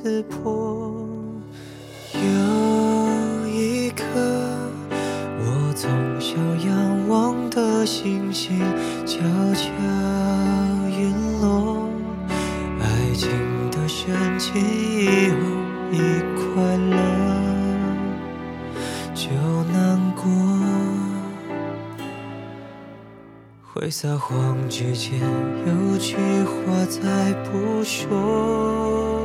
刺破。有一颗我从小仰望的星星悄悄陨落，爱情的深情以后一快乐就难过，会撒谎之前有句话再不说，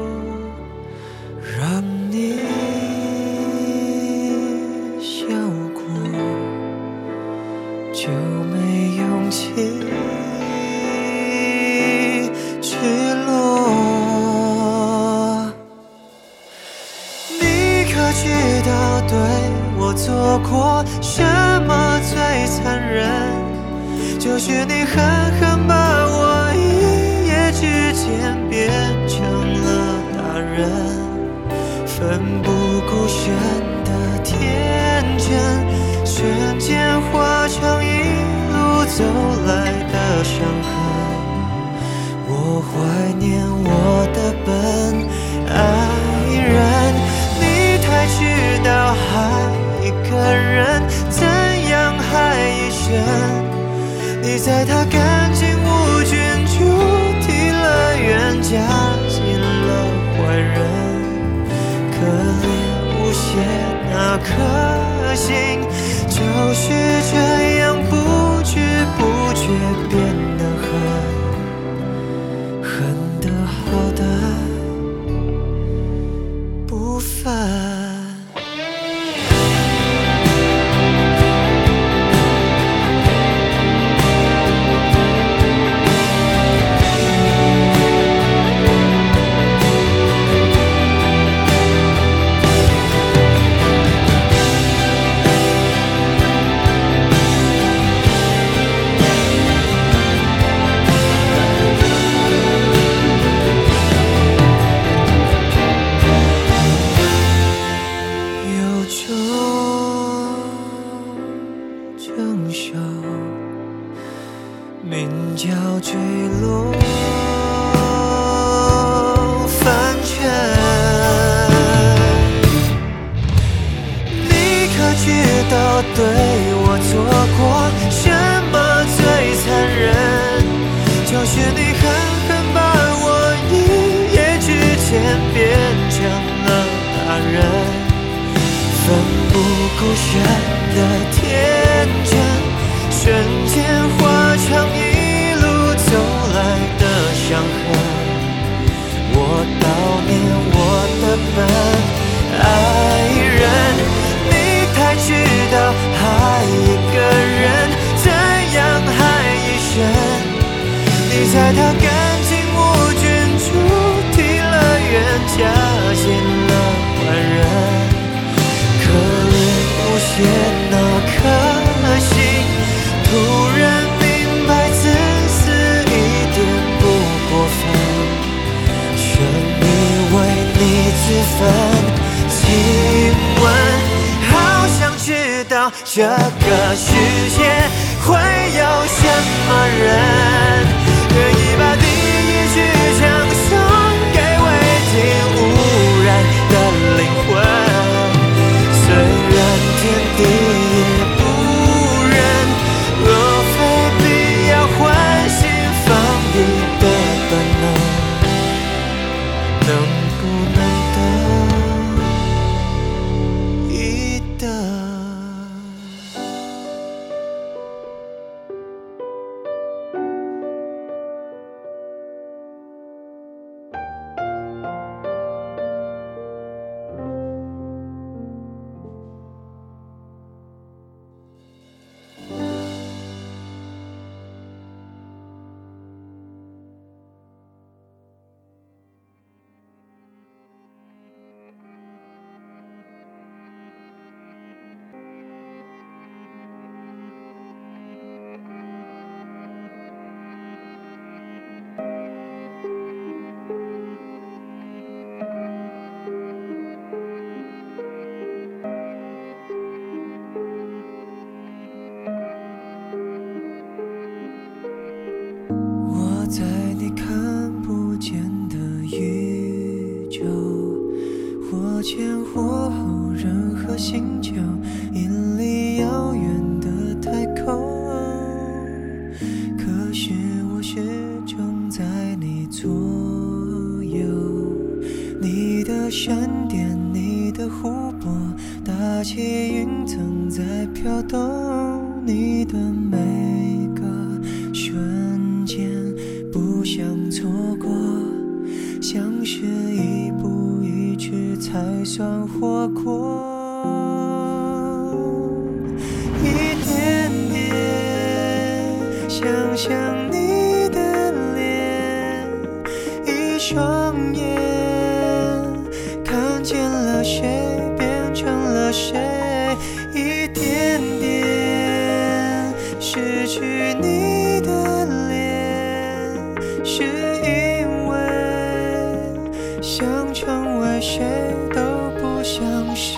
勇气去落。你可知道对我做过什么最残忍？就是你狠狠把我一夜之间变成了大人，奋不你在他干净无菌，就替了冤，加进了坏人，可怜无邪那颗心，对。你在他干净无菌，就替了冤，加进了坏人。可怜无邪那颗心，突然明白自私一点不过分，全以为你自焚。请问，好想知道这个世界会有什么人，星球，引力遥远的太空。可是我始终在你左右，你的闪电，你的湖泊，大气云层在飘动，你的每个瞬间不想错过，像是一步一去才算活过。双眼看见了谁，变成了谁，一点点失去你的脸，是因为想成为谁都不像谁。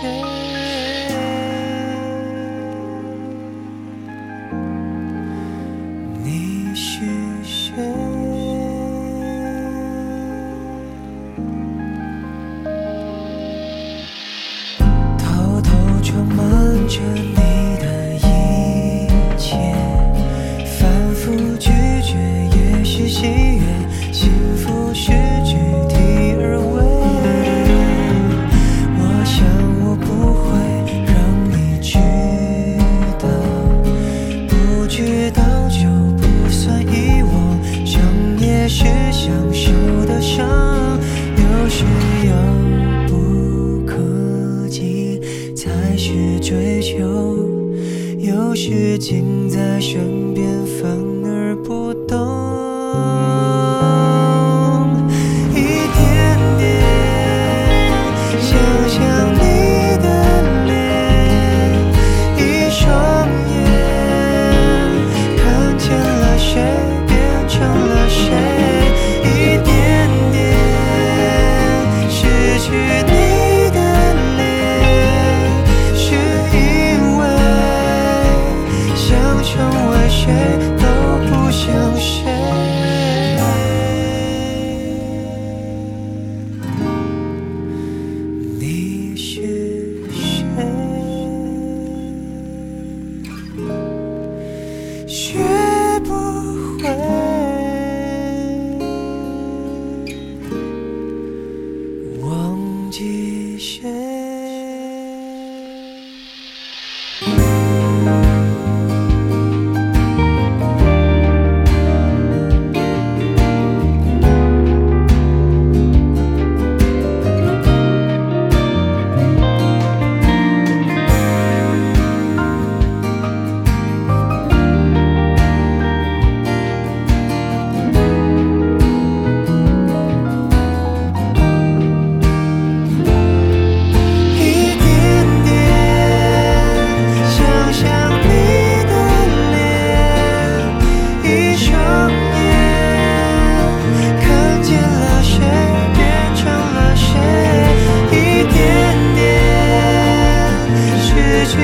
学不会。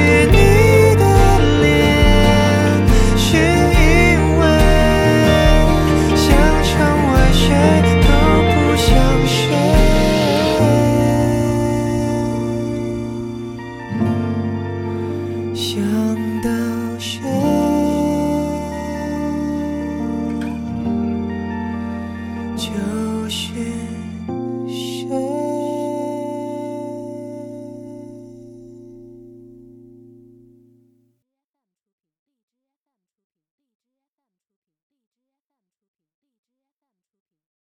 не